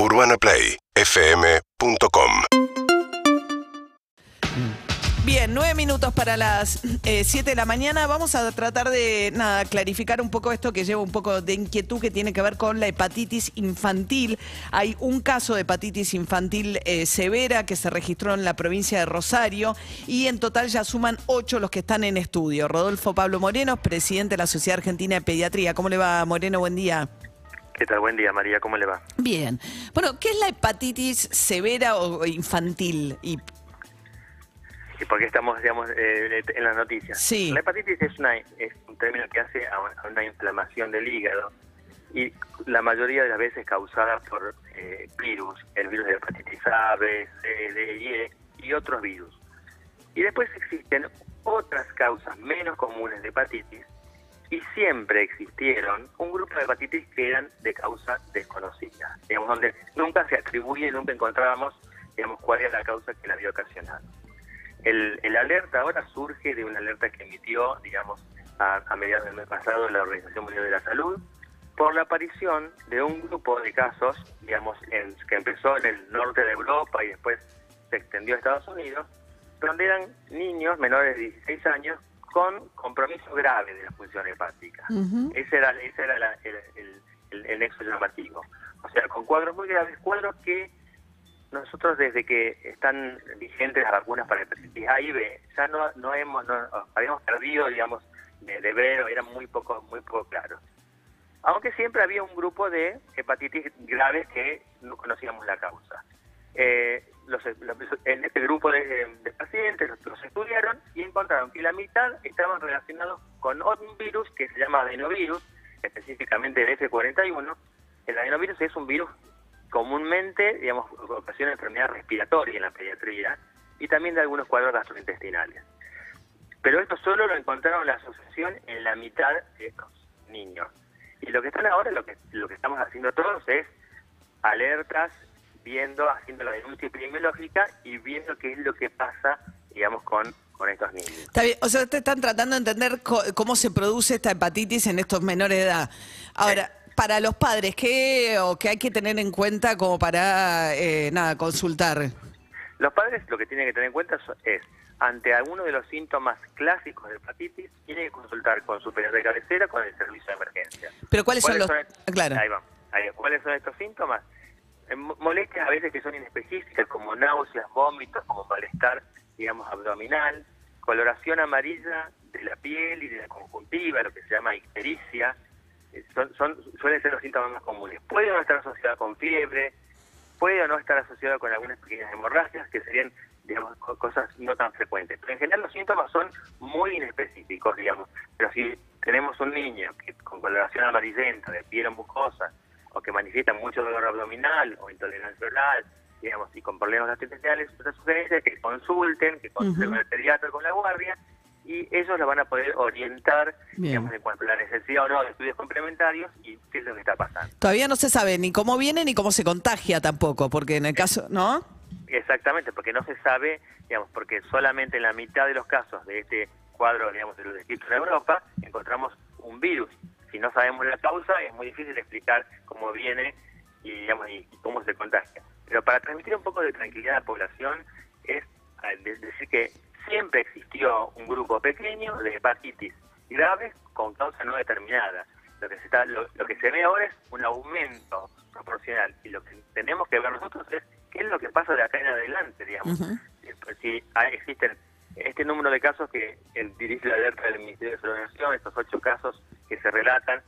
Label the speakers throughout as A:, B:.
A: UrbanaPlayFM.com
B: Bien, nueve minutos para las eh, siete de la mañana. Vamos a tratar de nada, clarificar un poco esto que lleva un poco de inquietud que tiene que ver con la hepatitis infantil. Hay un caso de hepatitis infantil eh, severa que se registró en la provincia de Rosario y en total ya suman ocho los que están en estudio. Rodolfo Pablo Moreno, presidente de la Sociedad Argentina de Pediatría. ¿Cómo le va, Moreno? Buen día.
C: ¿Qué tal? Buen día, María. ¿Cómo le va?
B: Bien. Bueno, ¿qué es la hepatitis severa o infantil? Y
C: ¿Y por qué estamos, digamos, eh, en las noticias?
B: Sí.
C: La hepatitis es, una, es un término que hace a una, a una inflamación del hígado y la mayoría de las veces causada por eh, virus, el virus de hepatitis A, B, C, D y E y otros virus. Y después existen otras causas menos comunes de hepatitis y siempre existieron un grupo de hepatitis que eran de causa desconocida, digamos, donde nunca se atribuye, nunca encontrábamos, digamos, cuál era la causa que la había ocasionado. El, alerta ahora surge de una alerta que emitió, digamos, a, a mediados del mes pasado la Organización Mundial de la Salud por la aparición de un grupo de casos, digamos, en- que empezó en el norte de Europa y después se extendió a Estados Unidos, donde eran niños menores de 16 años con compromiso grave de la función hepática.
B: Ujú.
C: Ese era, ese era la- el, el- el- el nexo llamativo. O sea, con cuadros muy graves, cuadros que nosotros desde que están vigentes las vacunas para hepatitis A y B, ya no, no hemos, no, habíamos perdido, digamos, de, de ver, o eran muy poco, muy poco claros. Aunque siempre había un grupo de hepatitis graves que no conocíamos la causa. Eh, los, los- en este grupo de, de pacientes los, los estudiaron encontraron que la mitad estaban relacionados con un virus que se llama adenovirus, específicamente el F41. El adenovirus es un virus comúnmente, digamos, ocasiona enfermedad respiratoria en la pediatría y también de algunos cuadros gastrointestinales. Pero esto solo lo encontraron la asociación en la mitad de estos niños. Y lo que están ahora, lo que, lo que estamos haciendo todos es alertas, viendo, haciendo la denuncia epidemiológica y viendo qué es lo que pasa, digamos, con, con estos niños.
B: Está bien, o sea, ustedes están tratando de entender cómo se produce esta hepatitis en estos menores de edad. Ahora, para los padres, ¿qué, o qué hay que tener en cuenta como para, eh, nada, consultar?
C: Los padres lo que tienen que tener en cuenta es, ante alguno de los síntomas clásicos de hepatitis, tienen que consultar con su pediatra de cabecera, con el servicio de emergencia.
B: Pero ¿cuáles son los...? Claro.
C: Ahí va. Ahí. ¿Cuáles son estos síntomas? Eh, mo- Molestias a veces que son inespecíficas, como náuseas, vómitos, como malestar, digamos, abdominal, coloración amarilla de la piel y de la conjuntiva, lo que se llama ictericia, eh, son, suelen ser los síntomas más comunes. Puede no estar asociada con fiebre, puede o no estar asociado con algunas pequeñas hemorragias que serían, digamos, co- cosas no tan frecuentes. Pero en general los síntomas son muy inespecíficos, digamos. Pero si tenemos un niño que con coloración amarillenta, de piel mucosa, o que manifiesta mucho dolor abdominal o intolerancia oral, digamos, y con problemas gastrointestinales, nuestra sugerencia que consulten, que consulten con el pediatra, con la guardia, y ellos lo van a poder orientar,
B: Bien.
C: digamos, en cuanto a la necesidad o no de estudios complementarios y qué es lo que está pasando.
B: Todavía no se sabe ni cómo viene ni cómo se contagia tampoco, porque en el caso, ¿no?
C: Exactamente, porque no se sabe, digamos, porque solamente en la mitad de los casos de este cuadro, digamos, de los descritos en Europa, encontramos un virus. Si no sabemos la causa, es muy difícil explicar cómo viene y, digamos, y cómo se contagia. Pero para transmitir un poco de tranquilidad a la población, es de- decir que siempre existió un grupo pequeño de hepatitis graves con causa no determinada. Lo que se está, lo, lo que se ve ahora es un aumento proporcional y lo que tenemos que ver nosotros es qué es lo que pasa de acá en adelante, digamos. Si hay- existen este número de casos que el, dirige la alerta del Ministerio de Salud, estos ocho casos que se relatan,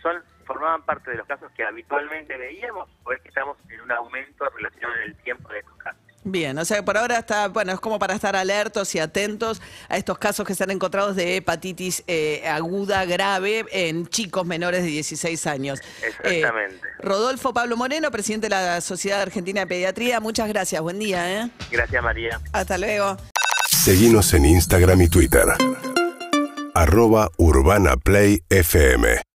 C: son formaban parte de los casos que habitualmente veíamos o es que estamos en un aumento relacionado en el tiempo de estos casos.
B: Bien, o sea, por ahora está, bueno, es como para estar alertos y atentos a estos casos que se han encontrado de hepatitis eh, aguda grave en chicos menores de 16 años.
C: Exactamente.
B: Eh, Rodolfo Pablo Moreno, presidente de la Sociedad Argentina de Pediatría, muchas gracias, buen día, ¿eh?
C: Gracias María.
B: Hasta luego.
A: Seguinos en Instagram y Twitter. Arroba Urbana Play FM